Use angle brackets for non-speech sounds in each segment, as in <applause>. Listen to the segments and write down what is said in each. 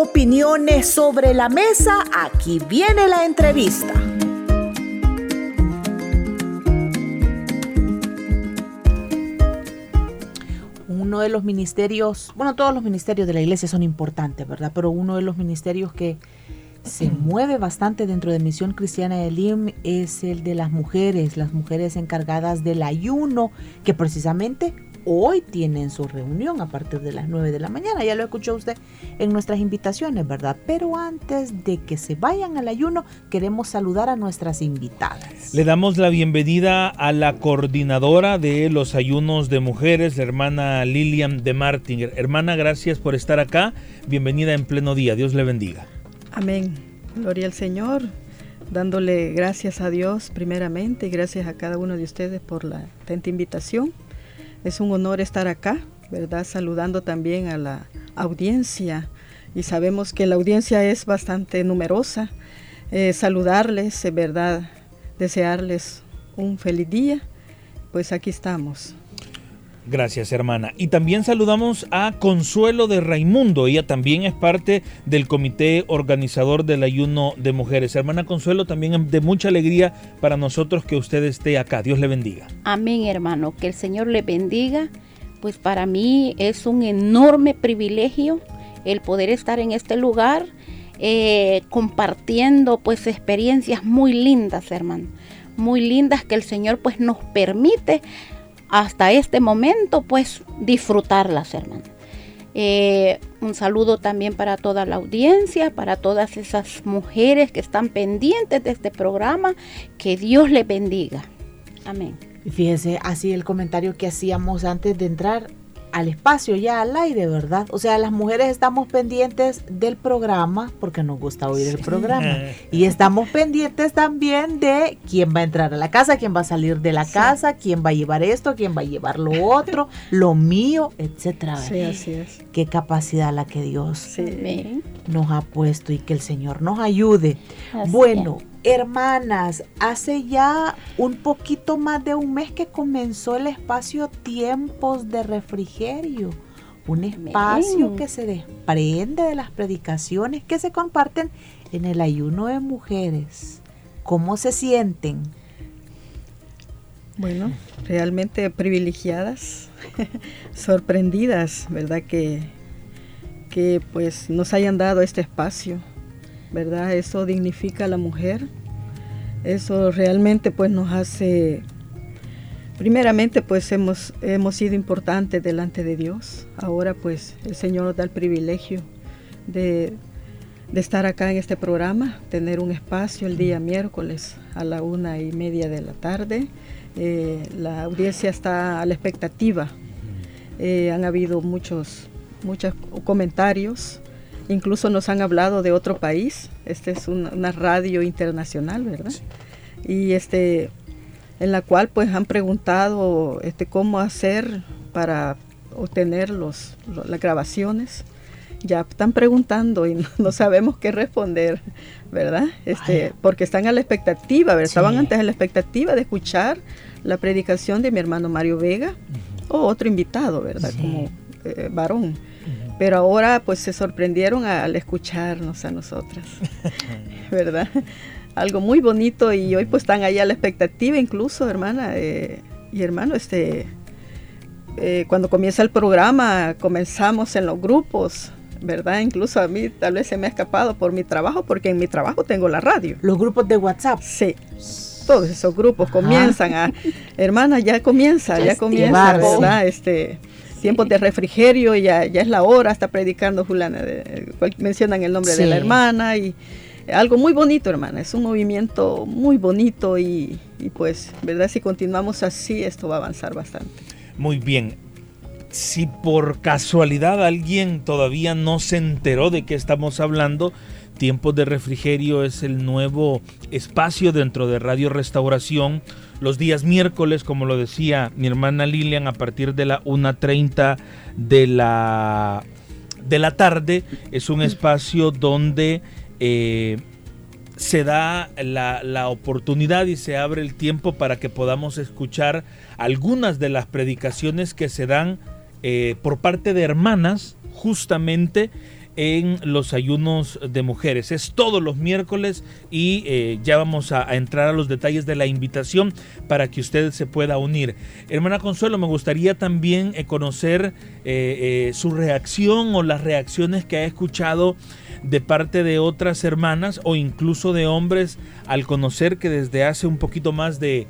opiniones sobre la mesa, aquí viene la entrevista. Uno de los ministerios, bueno, todos los ministerios de la iglesia son importantes, ¿verdad? Pero uno de los ministerios que se mueve bastante dentro de Misión Cristiana de Lim es el de las mujeres, las mujeres encargadas del ayuno, que precisamente hoy tienen su reunión a partir de las 9 de la mañana. Ya lo escuchó usted en nuestras invitaciones, ¿verdad? Pero antes de que se vayan al ayuno, queremos saludar a nuestras invitadas. Le damos la bienvenida a la coordinadora de los ayunos de mujeres, la hermana Lilian de Martin. Hermana, gracias por estar acá. Bienvenida en pleno día. Dios le bendiga. Amén. Gloria al Señor. Dándole gracias a Dios primeramente y gracias a cada uno de ustedes por la atenta invitación es un honor estar acá, ¿verdad? Saludando también a la audiencia y sabemos que la audiencia es bastante numerosa. Eh, saludarles, ¿verdad? Desearles un feliz día. Pues aquí estamos. Gracias, hermana. Y también saludamos a Consuelo de Raimundo. Ella también es parte del comité organizador del ayuno de mujeres. Hermana Consuelo, también de mucha alegría para nosotros que usted esté acá. Dios le bendiga. Amén, hermano. Que el Señor le bendiga. Pues para mí es un enorme privilegio el poder estar en este lugar eh, compartiendo pues experiencias muy lindas, hermano. Muy lindas que el Señor pues nos permite hasta este momento, pues disfrutarlas, hermanos. Eh, un saludo también para toda la audiencia, para todas esas mujeres que están pendientes de este programa. Que Dios les bendiga. Amén. Fíjese, así el comentario que hacíamos antes de entrar al espacio, ya al aire, ¿verdad? O sea, las mujeres estamos pendientes del programa porque nos gusta oír el programa. <laughs> Y estamos pendientes también de quién va a entrar a la casa, quién va a salir de la casa, quién va a llevar esto, quién va a llevar lo otro, <laughs> lo mío, etcétera. Sí, así es. Qué capacidad la que Dios nos ha puesto y que el Señor nos ayude. bueno, Hermanas, hace ya un poquito más de un mes que comenzó el espacio Tiempos de Refrigerio, un espacio que se desprende de las predicaciones que se comparten en el ayuno de mujeres. ¿Cómo se sienten? Bueno, realmente privilegiadas, <laughs> sorprendidas, ¿verdad? Que, que pues nos hayan dado este espacio ¿verdad? Eso dignifica a la mujer. Eso realmente pues nos hace, primeramente pues hemos, hemos sido importantes delante de Dios. Ahora pues el Señor nos da el privilegio de, estar acá en este programa, tener un espacio el día miércoles a la una y media de la tarde. Eh, la audiencia está a la expectativa. Eh, han habido muchos, muchos comentarios Incluso nos han hablado de otro país. Este es una, radio internacional, ¿verdad? Y este, en la cual pues han preguntado este, cómo hacer para obtener los, las grabaciones. Ya están preguntando y <laughs> no, sabemos qué responder, ¿verdad? Este, porque están a la expectativa, ¿verdad? Estaban antes a la expectativa de escuchar la predicación de mi hermano Mario Vega o otro invitado, ¿verdad? Como eh, varón pero ahora pues se sorprendieron al escucharnos a nosotras, <laughs> ¿verdad? Algo muy bonito y hoy pues están ahí a la expectativa incluso, hermana eh, y hermano, este, eh, cuando comienza el programa comenzamos en los grupos, ¿verdad? Incluso a mí tal vez se me ha escapado por mi trabajo, porque en mi trabajo tengo la radio. Los grupos de WhatsApp. Sí. Todos esos grupos comienzan a, <laughs> hermana, ya comienza, ya comienza, ¿verdad? Este, tiempos de refrigerio, ya, ya es la hora, está predicando Juliana, mencionan el nombre de la hermana y algo muy bonito, hermana, es un movimiento muy bonito y, y, pues, ¿verdad? Si continuamos así, esto va a avanzar bastante. Muy bien. Si por casualidad alguien todavía no se enteró de qué estamos hablando, Tiempos de Refrigerio es el nuevo espacio dentro de Radio Restauración los días miércoles, como lo decía mi hermana Lilian, a partir de la 1.30 de la, de la tarde. Es un espacio donde eh, se da la, oportunidad y se abre el tiempo para que podamos escuchar algunas de las predicaciones que se dan eh, por parte de hermanas justamente en los ayunos de mujeres. Es todos los miércoles y eh, ya vamos a, entrar a los detalles de la invitación para que usted se pueda unir. Hermana Consuelo, me gustaría también eh, conocer eh, su reacción o las reacciones que ha escuchado de parte de otras hermanas o incluso de hombres al conocer que desde hace un poquito más de,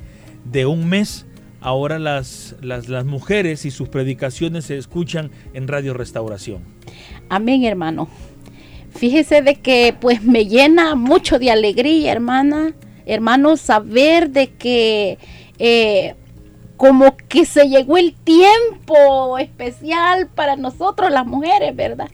de un mes ahora las, las, las, mujeres y sus predicaciones se escuchan en Radio Restauración. Amén, hermano. Fíjese de que pues me llena mucho de alegría, hermana, hermano, saber de que eh, como que se llegó el tiempo especial para nosotros las mujeres, ¿verdad?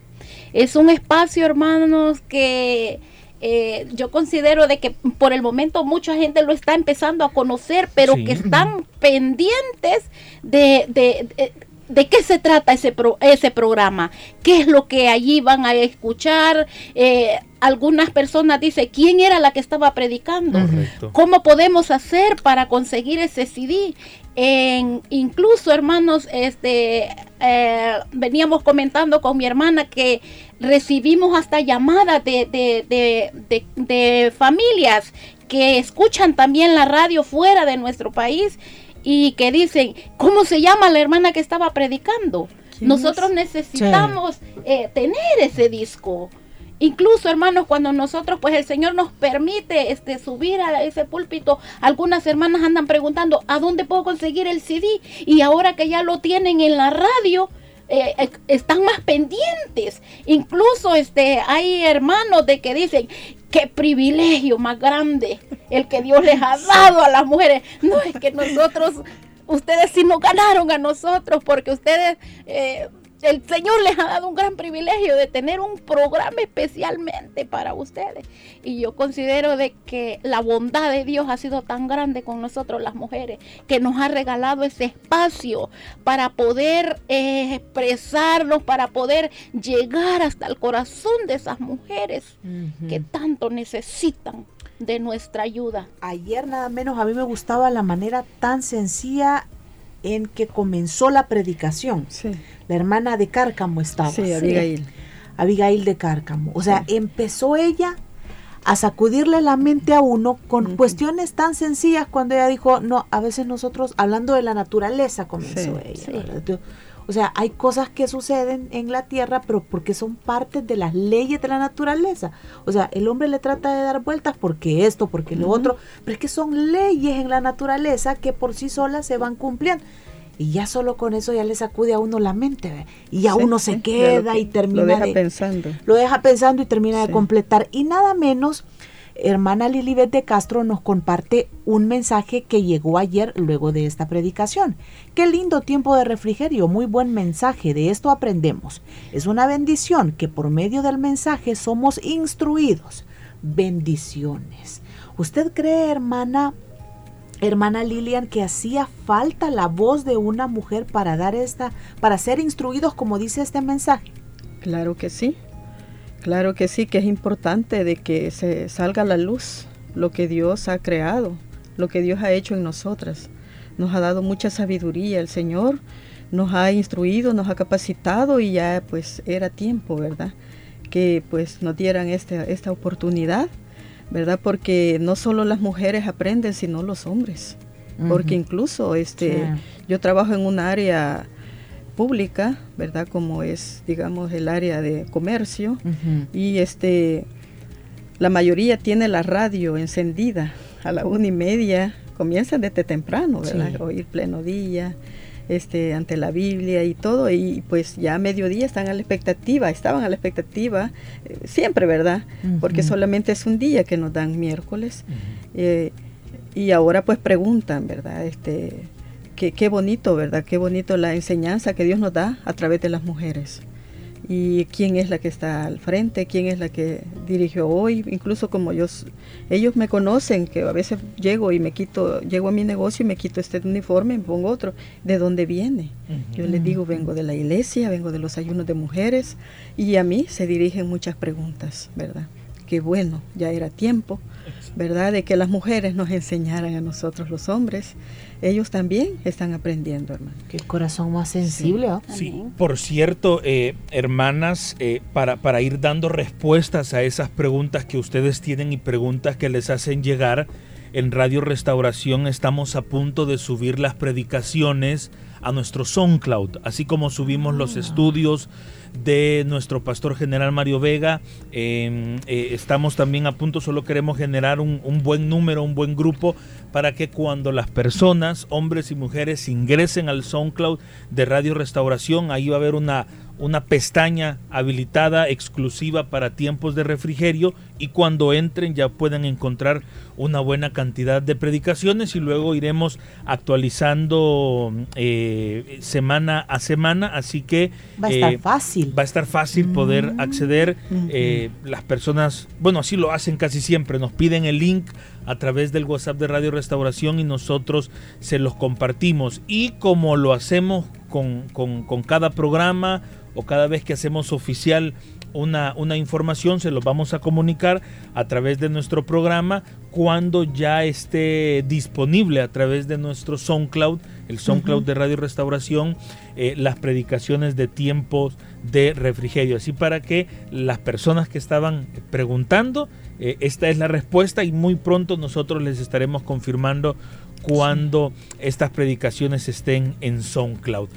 Es un espacio, hermanos, que eh, yo considero de que por el momento mucha gente lo está empezando a conocer, pero que están pendientes de, de, de, qué se trata ese, ese programa, qué es lo que allí van a escuchar. Eh, algunas personas dicen, ¿quién era la que estaba predicando? ¿Cómo podemos hacer para conseguir ese CD? En, incluso, hermanos, este, eh, veníamos comentando con mi hermana que recibimos hasta llamadas de, familias que escuchan también la radio fuera de nuestro país y que dicen, ¿cómo se llama la hermana que estaba predicando? Nosotros necesitamos eh, tener ese disco. Incluso, hermanos, cuando nosotros, pues el Señor nos permite este, subir a ese púlpito, algunas hermanas andan preguntando, ¿a dónde puedo conseguir el CD? Y ahora que ya lo tienen en la radio, eh, eh, están más pendientes. Incluso este, hay hermanos de que dicen, qué privilegio más grande el que Dios les ha dado a las mujeres. No es que nosotros, ustedes sí nos ganaron a nosotros porque ustedes... Eh, el Señor les ha dado un gran privilegio de tener un programa especialmente para ustedes. Y yo considero de que la bondad de Dios ha sido tan grande con nosotros las mujeres, que nos ha regalado ese espacio para poder eh, expresarnos, para poder llegar hasta el corazón de esas mujeres que tanto necesitan de nuestra ayuda. Ayer nada menos a mí me gustaba la manera tan sencilla en que comenzó la predicación. La hermana de Cárcamo estaba. Sí, Abigail. Abigail de Cárcamo. O sea, empezó ella a sacudirle la mente a uno con cuestiones tan sencillas cuando ella dijo, no, a veces nosotros, hablando de la naturaleza, comenzó ella. O sea, hay cosas que suceden en la tierra, pero porque son parte de las leyes de la naturaleza. O sea, el hombre le trata de dar vueltas porque esto, porque lo otro, pero es que son leyes en la naturaleza que por sí solas se van cumpliendo. Y ya solo con eso ya le sacude a uno la mente, y ya uno se queda y termina lo deja pensando. Lo deja pensando y termina de completar. Y nada menos hermana Lilibet de Castro nos comparte un mensaje que llegó ayer luego de esta predicación. Qué lindo tiempo de refrigerio, muy buen mensaje, de esto aprendemos. Es una bendición que por medio del mensaje somos instruidos. Bendiciones. ¿Usted cree, hermana, hermana Lilian, que hacía falta la voz de una mujer para dar esta, para ser instruidos como dice este mensaje? Claro que sí. Claro que sí, que es importante de que se salga a la luz lo que Dios ha creado, lo que Dios ha hecho en nosotras. Nos ha dado mucha sabiduría el Señor, nos ha instruido, nos ha capacitado y ya pues era tiempo, ¿verdad? Que pues nos dieran esta, esta oportunidad, ¿verdad? Porque no solo las mujeres aprenden, sino los hombres. Porque incluso este, yo trabajo en un área pública, ¿verdad? Como es, digamos, el área de comercio. Y este, la mayoría tiene la radio encendida a la una y media. Comienzan desde temprano, ¿verdad? Oír pleno día, este, ante la Biblia y todo. Y pues ya a mediodía están a la expectativa, estaban a la expectativa, eh, siempre, ¿verdad? Porque solamente es un día que nos dan miércoles. Eh, y ahora pues preguntan, ¿verdad? Este, qué, bonito, ¿verdad? Qué bonito la enseñanza que Dios nos da a través de las mujeres. Y quién es la que está al frente, quién es la que dirigió hoy, incluso como yo, ellos me conocen, que a veces llego y me quito, llego a mi negocio y me quito este uniforme, me pongo otro, ¿de dónde viene? Yo les digo, vengo de la iglesia, vengo de los ayunos de mujeres, y a mí se dirigen muchas preguntas, ¿verdad? que bueno, ya era tiempo, ¿verdad? De que las mujeres nos enseñaran a nosotros los hombres. Ellos también están aprendiendo, hermano. Qué corazón más sensible. ¿ah? Sí, por cierto, eh, hermanas, eh, para, para ir dando respuestas a esas preguntas que ustedes tienen y preguntas que les hacen llegar, en Radio Restauración estamos a punto de subir las predicaciones a nuestro SoundCloud, así como subimos los estudios de nuestro pastor general Mario Vega. Em, eh, estamos también a punto, solo queremos generar un, un, buen número, un buen grupo, para que cuando las personas, hombres y mujeres, ingresen al SoundCloud de Radio Restauración, ahí va a haber una, una pestaña habilitada exclusiva para tiempos de refrigerio y cuando entren ya pueden encontrar una buena cantidad de predicaciones y luego iremos actualizando eh, semana a semana así que va a estar eh, fácil va a estar fácil poder mm. acceder eh, las personas bueno así lo hacen casi siempre nos piden el link a través del WhatsApp de Radio Restauración y nosotros se los compartimos. Y como lo hacemos con, con, cada programa o cada vez que hacemos oficial una, una, información, se los vamos a comunicar a través de nuestro programa cuando ya esté disponible a través de nuestro SoundCloud, el SoundCloud de Radio Restauración, eh, las predicaciones de tiempos de refrigerio. Así para que las personas que estaban preguntando, eh, esta es la respuesta y muy pronto nosotros les estaremos confirmando cuando estas predicaciones estén en SoundCloud.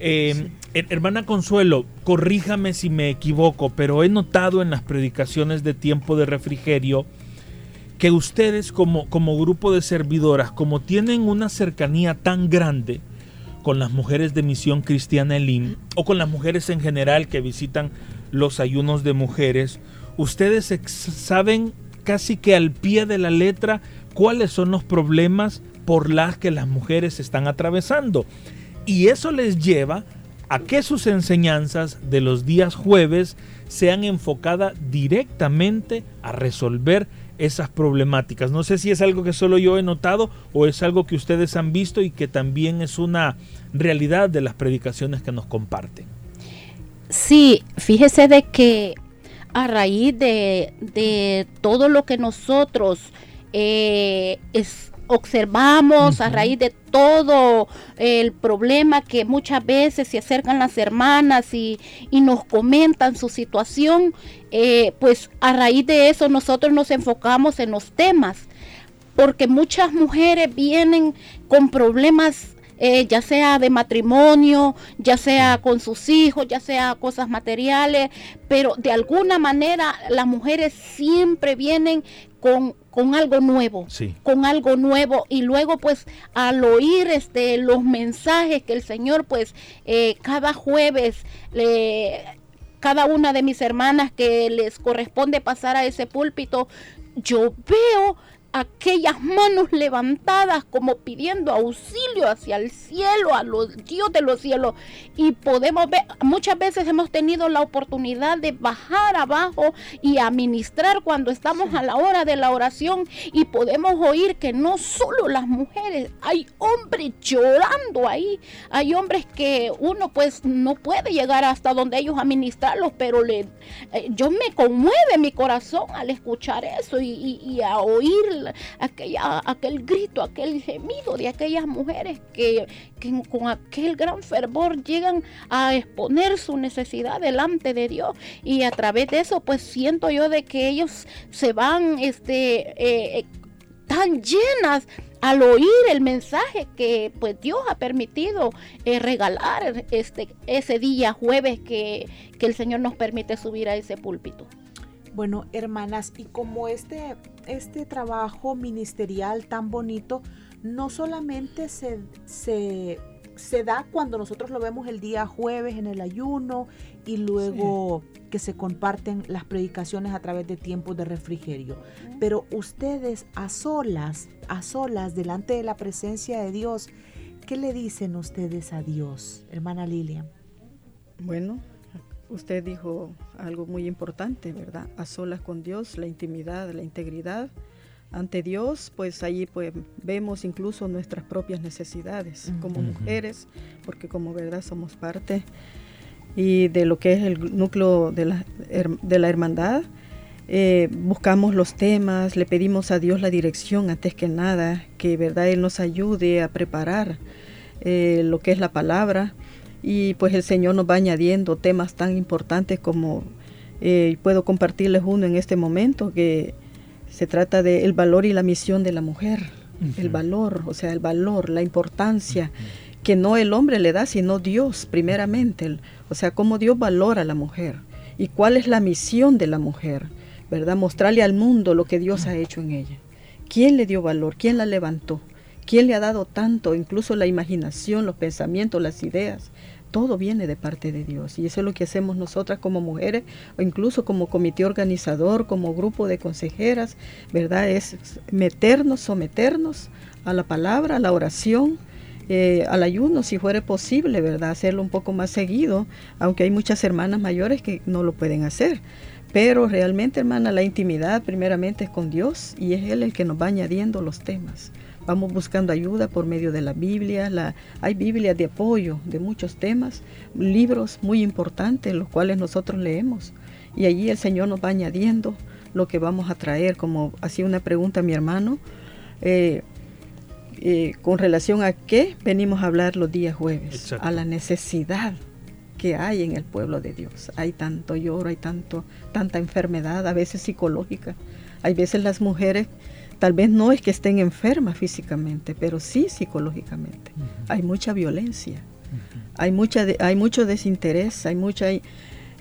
Eh, hermana Consuelo, corríjame si me equivoco, pero he notado en las predicaciones de tiempo de refrigerio que ustedes como, como grupo de servidoras, como tienen una cercanía tan grande con las mujeres de Misión Cristiana Elim o con las mujeres en general que visitan los ayunos de mujeres, ustedes saben casi que al pie de la letra cuáles son los problemas por las que las mujeres están atravesando. Y eso les lleva a que sus enseñanzas de los días jueves sean enfocadas directamente a resolver esas problemáticas. No sé si es algo que solo yo he notado o es algo que ustedes han visto y que también es una realidad de las predicaciones que nos comparten. Sí, fíjese de que a raíz de, de todo lo que nosotros eh, es, observamos a raíz de todo el problema que muchas veces se acercan las hermanas y, nos comentan su situación, eh, pues a raíz de eso nosotros nos enfocamos en los temas, porque muchas mujeres vienen con problemas eh, ya sea de matrimonio, ya sea con sus hijos, ya sea cosas materiales, pero de alguna manera las mujeres siempre vienen con, con algo nuevo, con algo nuevo y luego pues al oír este los mensajes que el Señor pues eh, cada jueves le cada una de mis hermanas que les corresponde pasar a ese púlpito, yo veo aquellas manos levantadas como pidiendo auxilio hacia el cielo, a los Dios de los cielos. Y podemos ver, muchas veces hemos tenido la oportunidad de bajar abajo y administrar cuando estamos a la hora de la oración y podemos oír que no solo las mujeres, hay hombres llorando ahí, hay hombres que uno pues no puede llegar hasta donde ellos administrarlos, pero le, eh, yo me conmueve mi corazón al escuchar eso y, y a oír aquella, aquel grito, aquel gemido de aquellas mujeres que, con aquel gran fervor llegan a exponer su necesidad delante de Dios y a través de eso pues siento yo de que ellos se van este eh, tan llenas al oír el mensaje que pues Dios ha permitido eh, regalar este ese día jueves que, que el Señor nos permite subir a ese púlpito. Bueno, hermanas, y como este, este trabajo ministerial tan bonito, no solamente se, se, da cuando nosotros lo vemos el día jueves en el ayuno y luego que se comparten las predicaciones a través de tiempos de refrigerio, pero ustedes a solas, a solas, delante de la presencia de Dios, ¿qué le dicen ustedes a Dios, hermana Lilian? Bueno, usted dijo algo muy importante, ¿verdad? A solas con Dios, la intimidad, la integridad. Ante Dios, pues allí pues vemos incluso nuestras propias necesidades como mujeres, porque como verdad somos parte y de lo que es el núcleo de la, de la hermandad. eh, buscamos los temas, le pedimos a Dios la dirección antes que nada, que verdad Él nos ayude a preparar eh, lo que es la palabra y pues el Señor nos va añadiendo temas tan importantes como eh, puedo compartirles uno en este momento que se trata del el valor y la misión de la mujer, el valor, o sea, el valor, la importancia que no el hombre le da, sino Dios primeramente, o sea, cómo Dios valora a la mujer y cuál es la misión de la mujer, ¿verdad? Mostrarle al mundo lo que Dios ha hecho en ella. ¿Quién le dio valor? ¿Quién la levantó? ¿Quién le ha dado tanto? Incluso la imaginación, los pensamientos, las ideas. Todo viene de parte de Dios y eso es lo que hacemos nosotras como mujeres o incluso como comité organizador, como grupo de consejeras, ¿verdad? Es meternos, someternos a la palabra, a la oración, eh, al ayuno, si fuera posible, ¿verdad? Hacerlo un poco más seguido, aunque hay muchas hermanas mayores que no lo pueden hacer. Pero realmente, hermana, la intimidad primeramente es con Dios y es Él el que nos va añadiendo los temas. Vamos buscando ayuda por medio de la Biblia. La, hay Biblias de apoyo de muchos temas, libros muy importantes, los cuales nosotros leemos. Y allí el Señor nos va añadiendo lo que vamos a traer. Como hacía una pregunta mi hermano, eh, eh, con relación a qué venimos a hablar los días jueves, a la necesidad que hay en el pueblo de Dios. Hay tanto lloro, hay tanto, tanta enfermedad, a veces psicológica. Hay veces las mujeres, tal vez no es que estén enfermas físicamente, pero sí psicológicamente. Hay mucha violencia, hay, mucha hay mucho desinterés, hay mucha,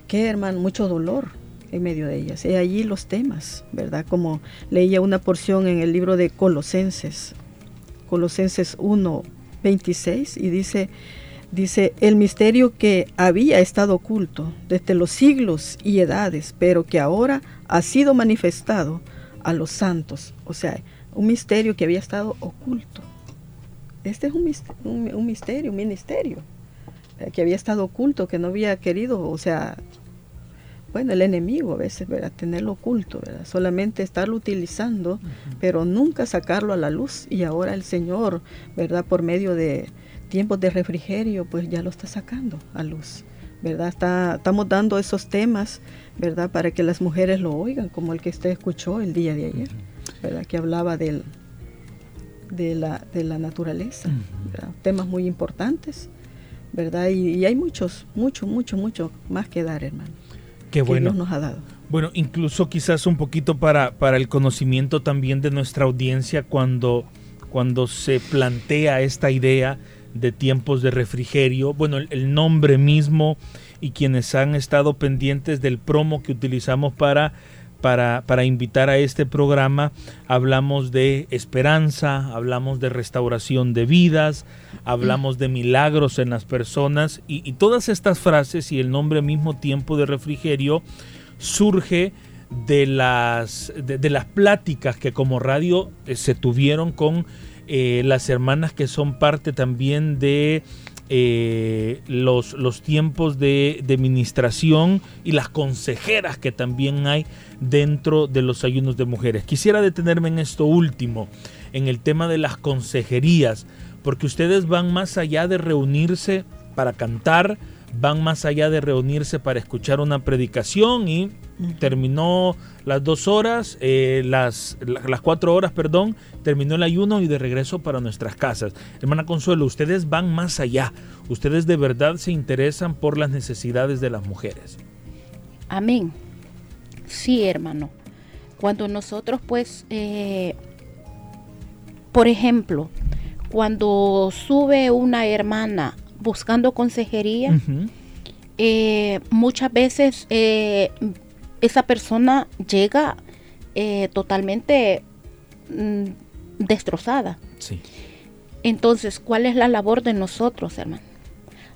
¿qué hermano? Mucho dolor en medio de ellas. Y allí los temas, ¿verdad? Como leía una porción en el libro de Colosenses, Colosenses 1, 26, y dice, dice, el misterio que había estado oculto desde los siglos y edades, pero que ahora ha sido manifestado a los santos. O sea, un misterio que había estado oculto. Este es un, un, un misterio, un ministerio, eh, que había estado oculto, que no había querido, o sea, bueno, el enemigo a veces, ¿verdad? Tenerlo oculto, ¿verdad? Solamente estarlo utilizando, pero nunca sacarlo a la luz. Y ahora el Señor, ¿verdad? Por medio de tiempos de refrigerio, pues ya lo está sacando a luz, ¿verdad? Está, estamos dando esos temas, ¿verdad? Para que las mujeres lo oigan, como el que usted escuchó el día de ayer, ¿verdad? Que hablaba del, de, la, de la naturaleza, Temas muy importantes, ¿verdad? Y, y hay muchos, mucho, mucho, mucho más que dar, hermano. Qué bueno. nos ha dado. Bueno, incluso quizás un poquito para, para el conocimiento también de nuestra audiencia cuando, cuando se plantea esta idea de tiempos de refrigerio. Bueno, el, nombre mismo y quienes han estado pendientes del promo que utilizamos para, para, para, invitar a este programa, hablamos de esperanza, hablamos de restauración de vidas, hablamos de milagros en las personas y, todas estas frases y el nombre mismo tiempo de refrigerio surge de las, de, las pláticas que como radio eh, se tuvieron con eh, las hermanas que son parte también de eh, los, los, tiempos de, de, ministración y las consejeras que también hay dentro de los ayunos de mujeres. Quisiera detenerme en esto último, en el tema de las consejerías, porque ustedes van más allá de reunirse para cantar, van más allá de reunirse para escuchar una predicación y terminó las dos horas, eh, las, las cuatro horas, perdón, terminó el ayuno y de regreso para nuestras casas. Hermana Consuelo, ustedes van más allá, ustedes de verdad se interesan por las necesidades de las mujeres. Amén. Sí, hermano. Cuando nosotros pues, eh, por ejemplo, cuando sube una hermana buscando consejería, eh, muchas veces eh, esa persona llega eh, totalmente mm, destrozada. Entonces, ¿cuál es la labor de nosotros, hermano?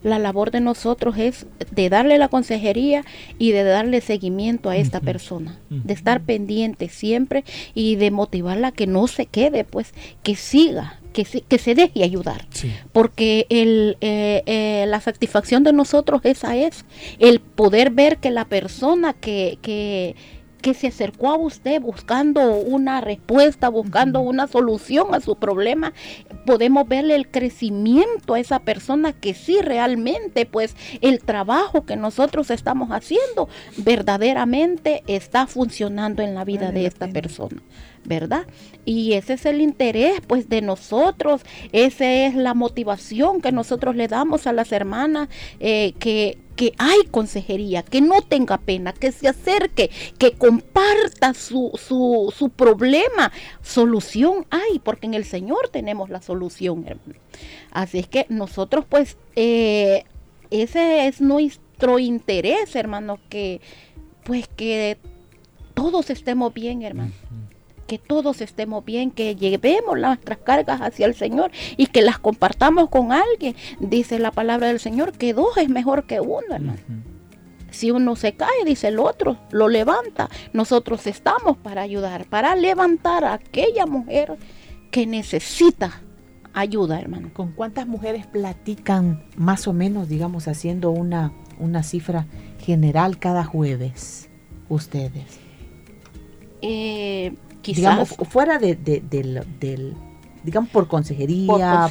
La labor de nosotros es de darle la consejería y de darle seguimiento a esta persona, de estar pendiente siempre y de motivarla a que no se quede, pues, que siga, que se, que se deje ayudar. Porque el, eh, eh, la satisfacción de nosotros esa es el poder ver que la persona que, que, que se acercó a usted buscando una respuesta, buscando una solución a su problema, podemos verle el crecimiento a esa persona que sí realmente, pues el trabajo que nosotros estamos haciendo verdaderamente está funcionando en la vida de esta persona. ¿Verdad? Y ese es el interés pues de nosotros, esa es la motivación que nosotros le damos a las hermanas, eh, que, que hay consejería, que no tenga pena, que se acerque, que comparta su, su, su problema. Solución hay, porque en el Señor tenemos la solución, hermano. Así es que nosotros pues, eh, ese es nuestro interés, hermano, que pues que todos estemos bien, hermano que todos estemos bien, que llevemos nuestras cargas hacia el Señor y que las compartamos con alguien. Dice la palabra del Señor que dos es mejor que uno, hermano. Si uno se cae, dice el otro, lo levanta. Nosotros estamos para ayudar, para levantar a aquella mujer que necesita ayuda, hermano. ¿Con cuántas mujeres platican más o menos, digamos, haciendo una, una cifra general cada jueves ustedes? Eh, Digamos, fuera de, del, digamos, por consejería,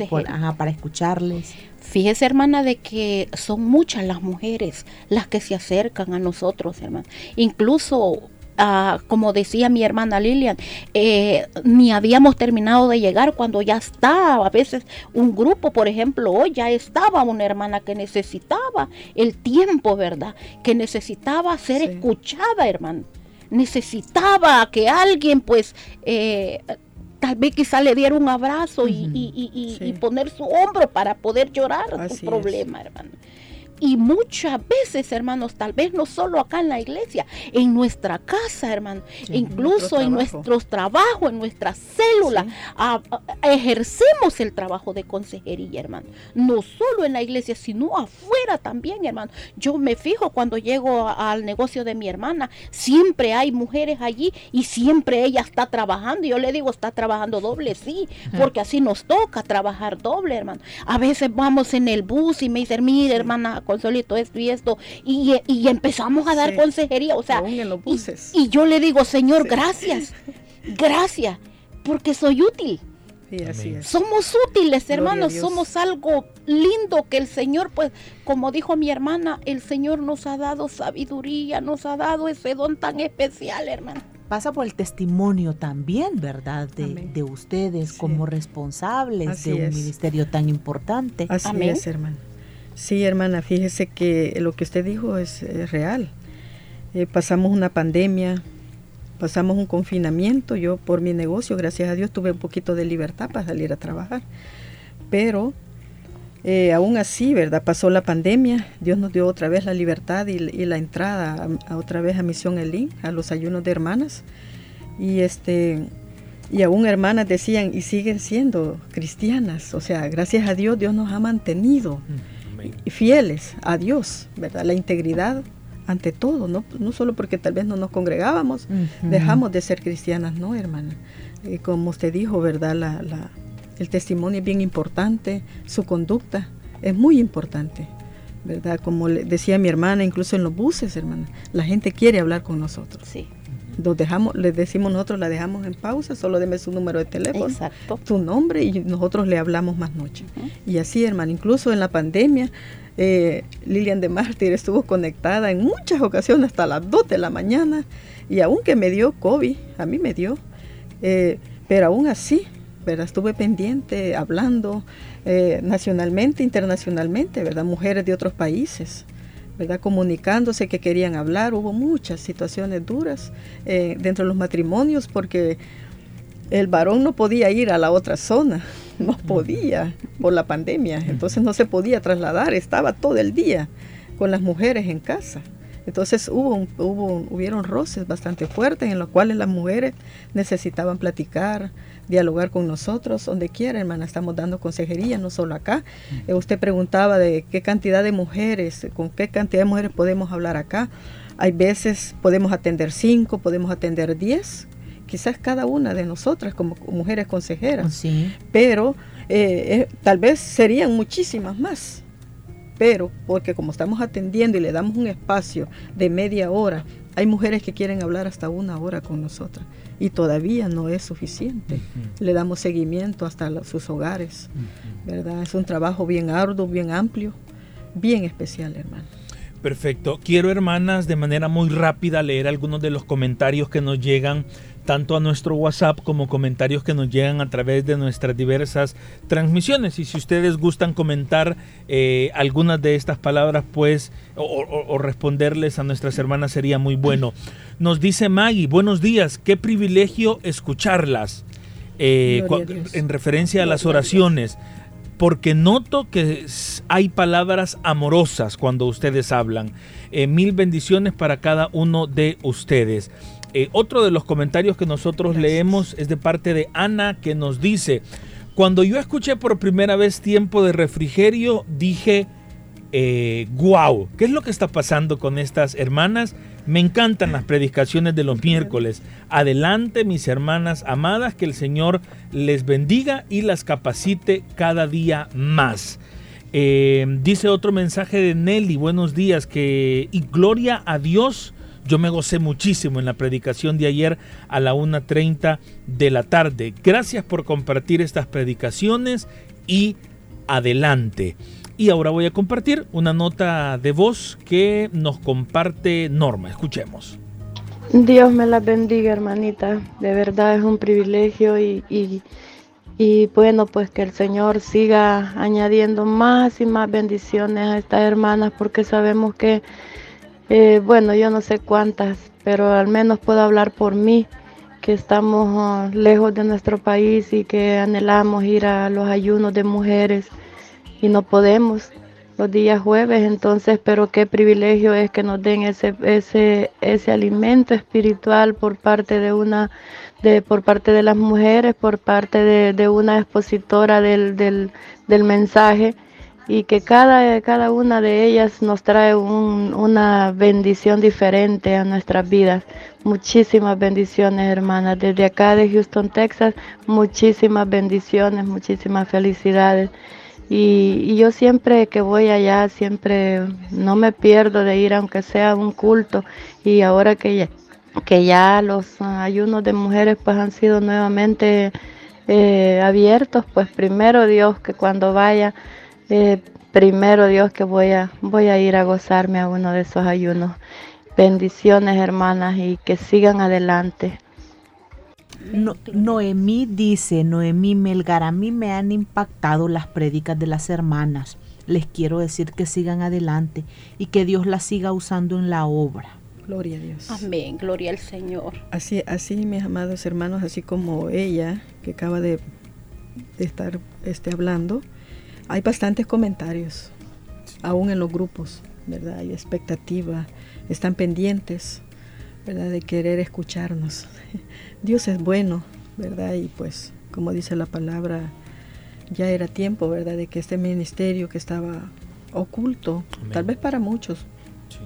para escucharles. Fíjese, hermana, de que son muchas las mujeres las que se acercan a nosotros, hermana. Incluso ah, como decía mi hermana Lilian, eh, ni habíamos terminado de llegar cuando ya estaba, a veces un grupo, por ejemplo, hoy ya estaba una hermana que necesitaba el tiempo, ¿verdad? Que necesitaba ser escuchada, hermano necesitaba que alguien pues eh, tal vez quizá le diera un abrazo y, poner su hombro para poder llorar su problema, hermano. Y muchas veces, hermanos, tal vez no solo acá en la iglesia, en nuestra casa, hermano, incluso en nuestros trabajos, en nuestras células, ejercemos el trabajo de consejería, hermano. No solo en la iglesia, sino afuera también, hermano. Yo me fijo cuando llego al negocio de mi hermana, siempre hay mujeres allí y siempre ella está trabajando. Yo le digo, está trabajando doble, sí, porque así nos toca trabajar doble, hermano. A veces vamos en el bus y me dicen, mire, hermana, Consolito, esto y esto, y, empezamos a dar consejería, o sea, Y, yo le digo, Señor, gracias, <laughs> gracias, porque soy útil. Somos útiles, hermanos, somos algo lindo que el Señor, pues, como dijo mi hermana, el Señor nos ha dado sabiduría, nos ha dado ese don tan especial, hermano. Pasa por el testimonio también, ¿verdad? De, ustedes como responsables de un ministerio tan importante. Así es, hermano. Sí, hermana, fíjese que lo que usted dijo es, real. Eh, pasamos una pandemia, pasamos un confinamiento. Yo por mi negocio, gracias a Dios, tuve un poquito de libertad para salir a trabajar. Pero eh, aún así, ¿verdad? Pasó la pandemia, Dios nos dio otra vez la libertad y, la entrada a, otra vez a Misión Elín, a los ayunos de hermanas. Y este y aún hermanas decían y siguen siendo cristianas. O sea, gracias a Dios, Dios nos ha mantenido. Mm fieles a Dios, ¿verdad? La integridad ante todo, no, no solo porque tal vez no nos congregábamos, dejamos de ser cristianas, ¿no, hermana? Eh, como usted dijo, ¿verdad? La, la, el testimonio es bien importante, su conducta es muy importante, ¿verdad? Como le decía mi hermana, incluso en los buses, hermana, la gente quiere hablar con nosotros. Sí dejamos, les decimos nosotros, la dejamos en pausa, solo deme su número de teléfono, tu nombre y nosotros le hablamos más noche. Y así, hermano, incluso en la pandemia, eh, Lilian de Mártir estuvo conectada en muchas ocasiones hasta las 2 de la mañana y aunque me dio COVID, a mí me dio, eh, pero aún así, ¿verdad? estuve pendiente, hablando eh, nacionalmente, internacionalmente, ¿verdad? mujeres de otros países. Comunicándose que querían hablar. Hubo muchas situaciones duras eh, dentro de los matrimonios porque el varón no podía ir a la otra zona, <laughs> no podía por la pandemia, entonces no se podía trasladar, estaba todo el día con las mujeres en casa. Entonces hubo, hubo hubieron roces bastante fuertes en los cuales las mujeres necesitaban platicar, dialogar con nosotros, donde quiera, hermana, estamos dando consejería, no solo acá. Eh, usted preguntaba de qué cantidad de mujeres, con qué cantidad de mujeres podemos hablar acá. Hay veces podemos atender cinco, podemos atender diez, quizás cada una de nosotras como mujeres consejeras, sí. pero eh, eh, tal vez serían muchísimas más pero porque como estamos atendiendo y le damos un espacio de media hora, hay mujeres que quieren hablar hasta una hora con nosotras y todavía no es suficiente. Le damos seguimiento hasta sus hogares, ¿verdad? Es un trabajo bien arduo, bien amplio, bien especial, hermano. Perfecto. Quiero, hermanas, de manera muy rápida leer algunos de los comentarios que nos llegan tanto a nuestro WhatsApp como comentarios que nos llegan a través de nuestras diversas transmisiones. Y si ustedes gustan comentar eh, algunas de estas palabras, pues, o, responderles a nuestras hermanas sería muy bueno. Nos dice Maggie, buenos días, qué privilegio escucharlas. Eh, en referencia a las oraciones porque noto que hay palabras amorosas cuando ustedes hablan. Eh, mil bendiciones para cada uno de ustedes. Eh, otro de los comentarios que nosotros leemos es de parte de Ana que nos dice, cuando yo escuché por primera vez tiempo de refrigerio, dije, eh, wow, ¿qué es lo que está pasando con estas hermanas? Me encantan las predicaciones de los miércoles. Adelante, mis hermanas amadas, que el Señor les bendiga y las capacite cada día más. Eh, dice otro mensaje de Nelly, buenos días, que y gloria a Dios yo me gocé muchísimo en la predicación de ayer a la 1.30 de la tarde. Gracias por compartir estas predicaciones y adelante. Y ahora voy a compartir una nota de voz que nos comparte Norma. Escuchemos. Dios me la bendiga, hermanita. De verdad es un privilegio y, y, bueno, pues que el Señor siga añadiendo más y más bendiciones a estas hermanas porque sabemos que eh, bueno, yo no sé cuántas, pero al menos puedo hablar por mí, que estamos ah, lejos de nuestro país y que anhelamos ir a los ayunos de mujeres y no podemos los días jueves, entonces, pero qué privilegio es que nos den ese, ese, ese alimento espiritual por parte de una, de, por parte de las mujeres, por parte de, una expositora del, del, del mensaje y que cada, cada una de ellas nos trae una bendición diferente a nuestras vidas. Muchísimas bendiciones, hermanas. Desde acá de Houston, Texas, muchísimas bendiciones, muchísimas felicidades. Y, yo siempre que voy allá, siempre no me pierdo de ir, aunque sea un culto. Y ahora que ya, que ya los ayunos de mujeres pues han sido nuevamente eh, abiertos, pues primero Dios que cuando vaya eh, primero Dios que voy a, voy a ir a gozarme a uno de esos ayunos. Bendiciones hermanas y que sigan adelante. Noemí dice, Noemí Melgar, a mí me han impactado las prédicas de las hermanas. Les quiero decir que sigan adelante y que Dios las siga usando en la obra. Gloria a Dios. Amén, gloria al Señor. Así, así mis amados hermanos, así como ella que acaba de, de estar este, hablando, hay bastantes comentarios, aún en los grupos, ¿verdad? Hay expectativa, están pendientes, ¿verdad? De querer escucharnos. <laughs> Dios es bueno, ¿verdad? Y pues, como dice la palabra, ya era tiempo, ¿verdad? De que este ministerio que estaba oculto, tal vez para muchos,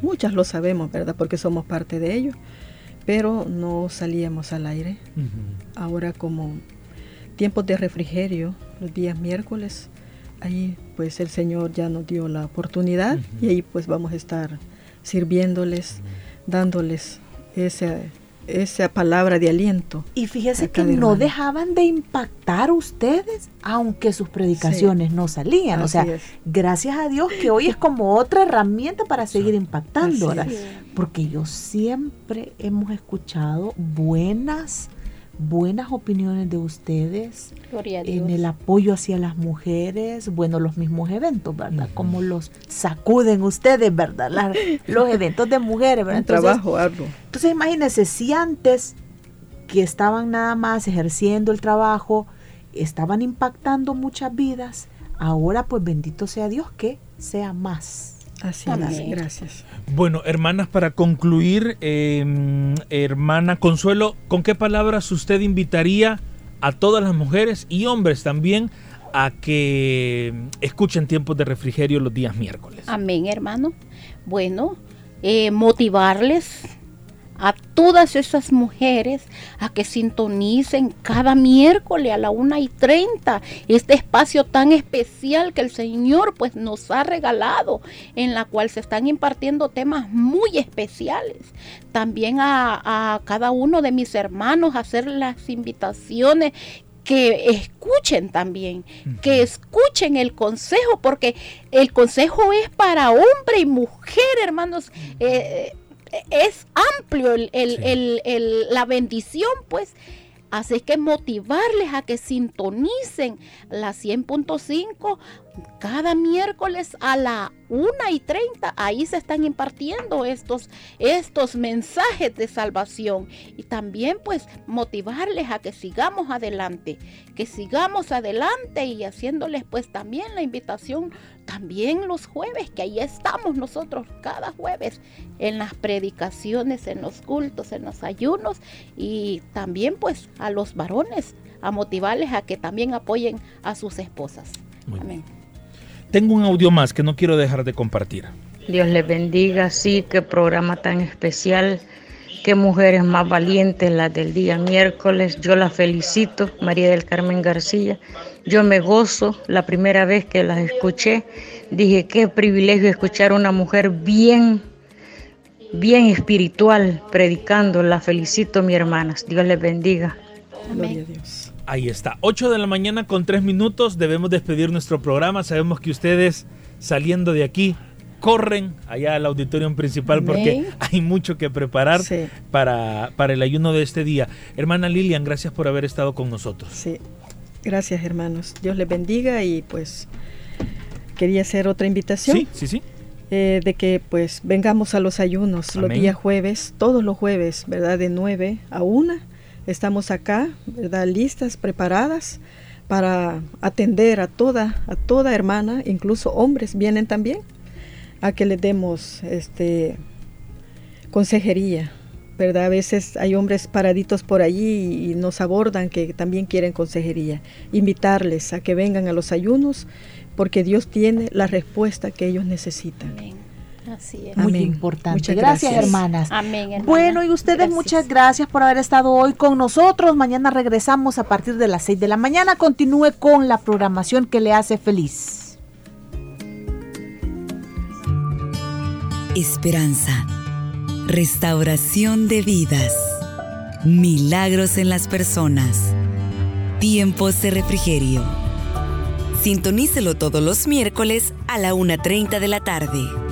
muchas lo sabemos, ¿verdad? Porque somos parte de ello, pero no salíamos al aire. Ahora como tiempos de refrigerio, los días miércoles, ahí pues el Señor ya nos dio la oportunidad y ahí pues vamos a estar sirviéndoles, dándoles esa, esa palabra de aliento. Y fíjese que no dejaban de impactar ustedes, aunque sus predicaciones no salían. o sea, gracias a Dios que hoy es como otra herramienta para seguir impactando. Porque yo siempre hemos escuchado buenas buenas opiniones de ustedes en el apoyo hacia las mujeres, bueno, los mismos eventos, ¿verdad? Como los sacuden ustedes, ¿verdad? los eventos de mujeres, ¿verdad? Entonces, trabajo Entonces imagínense, si antes que estaban nada más ejerciendo el trabajo, estaban impactando muchas vidas, ahora pues bendito sea Dios que sea más. Así es, gracias. Bueno, hermanas, para concluir, em, hermana Consuelo, ¿con qué palabras usted invitaría a todas las mujeres y hombres también a que escuchen tiempos de refrigerio los días miércoles? Amén, hermano. Bueno, eh, motivarles a todas esas mujeres a que sintonicen cada miércoles a la una y 30 este espacio tan especial que el Señor pues nos ha regalado, en la cual se están impartiendo temas muy especiales. También a, a cada uno de mis hermanos hacer las invitaciones que escuchen también, que escuchen el consejo, porque el consejo es para hombre y mujer, hermanos. Eh, es amplio la bendición, pues. Así que motivarles a que sintonicen la 100.5 cada miércoles a la 1 y 30, ahí se están impartiendo estos, estos mensajes de salvación. Y también pues motivarles a que sigamos adelante, que sigamos adelante y haciéndoles pues también la invitación también los jueves, que ahí estamos nosotros cada jueves en las predicaciones, en los cultos, en los ayunos y también pues a los varones a motivarles a que también apoyen a sus esposas. Amén. Tengo un audio más que no quiero dejar de compartir. Dios les bendiga, sí, qué programa tan especial, qué mujeres más valientes las del día miércoles. Yo las felicito, María del Carmen García. Yo me gozo, la primera vez que las escuché, dije, qué privilegio escuchar a una mujer bien, bien espiritual predicando. La felicito, mi hermanas. Dios les bendiga. Gloria a Dios. Ahí está, 8 de la mañana con 3 minutos, debemos despedir nuestro programa. Sabemos que ustedes saliendo de aquí corren allá al auditorio principal porque hay mucho que preparar para, para el ayuno de este día. Hermana Lilian, gracias por haber estado con nosotros. Sí, gracias hermanos. Dios les bendiga y pues quería hacer otra invitación. Sí, sí, sí. Eh, de que pues vengamos a los ayunos los días jueves, todos los jueves, ¿verdad? De 9 a 1 Estamos acá, ¿verdad? Listas, preparadas para atender a toda, a toda hermana, incluso hombres vienen también, a que le demos este consejería, ¿verdad? A veces hay hombres paraditos por allí y nos abordan que también quieren consejería. Invitarles a que vengan a los ayunos porque Dios tiene la respuesta que ellos necesitan. Así es. Muy importante. gracias, hermanas. Amén. Bueno, y ustedes muchas gracias por haber estado hoy con nosotros. Mañana regresamos a partir de las 6 de la mañana. Continúe con la programación que le hace feliz. Esperanza. Restauración de vidas. Milagros en las personas. Tiempos de refrigerio. Sintonícelo todos los miércoles a la 1.30 de la tarde.